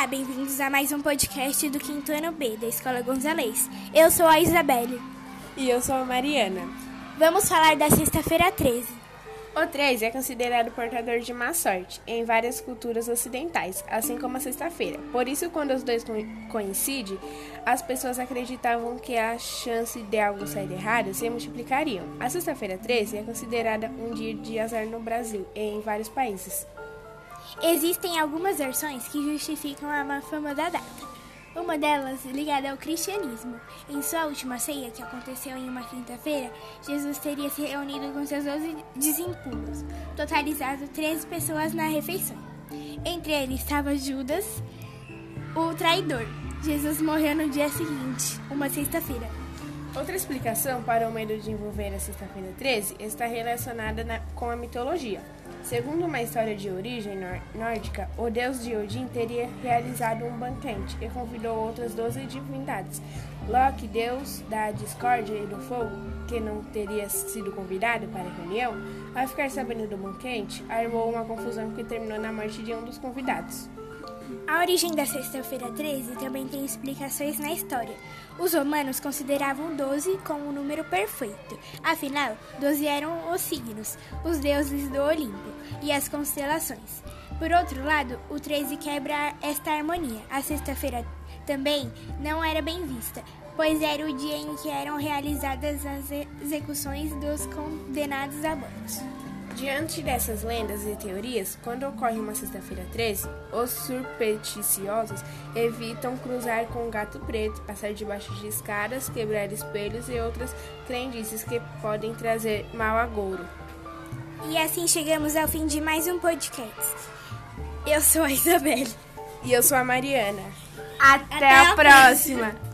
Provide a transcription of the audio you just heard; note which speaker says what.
Speaker 1: Olá, bem-vindos a mais um podcast do quinto ano B da Escola Gonzalez. Eu sou a Isabelle.
Speaker 2: E eu sou a Mariana.
Speaker 1: Vamos falar da sexta-feira 13.
Speaker 2: O 13 é considerado portador de má sorte em várias culturas ocidentais, assim como a sexta-feira. Por isso, quando os dois co coincidem, as pessoas acreditavam que a chance de algo sair errado se multiplicariam. A sexta-feira 13 é considerada um dia de azar no Brasil e em vários países.
Speaker 1: Existem algumas versões que justificam a má fama da data. Uma delas ligada ao cristianismo. Em sua última ceia, que aconteceu em uma quinta-feira, Jesus teria se reunido com seus doze discípulos, totalizado 13 pessoas na refeição. Entre eles estava Judas, o traidor. Jesus morreu no dia seguinte, uma sexta-feira.
Speaker 2: Outra explicação para o medo de envolver a sexta-feira 13 está relacionada na, com a mitologia. Segundo uma história de origem nórdica, o deus de Odin teria realizado um banquete e convidou outras doze divindades. Loki, deus da discórdia e do fogo, que não teria sido convidado para a reunião, ao ficar sabendo do banquete, armou uma confusão que terminou na morte de um dos convidados.
Speaker 1: A origem da sexta-feira 13 também tem explicações na história. Os romanos consideravam 12 como um número perfeito. Afinal, 12 eram os signos, os deuses do Olimpo e as constelações. Por outro lado, o 13 quebra esta harmonia. A sexta-feira também não era bem vista, pois era o dia em que eram realizadas as execuções dos condenados a morte.
Speaker 2: Diante dessas lendas e teorias, quando ocorre uma sexta-feira 13, os supersticiosos evitam cruzar com o gato preto, passar debaixo de escadas, quebrar espelhos e outras crendices que podem trazer mal agouro.
Speaker 1: E assim chegamos ao fim de mais um podcast. Eu sou a Isabelle.
Speaker 2: E eu sou a Mariana.
Speaker 1: Até, Até a próxima. próxima.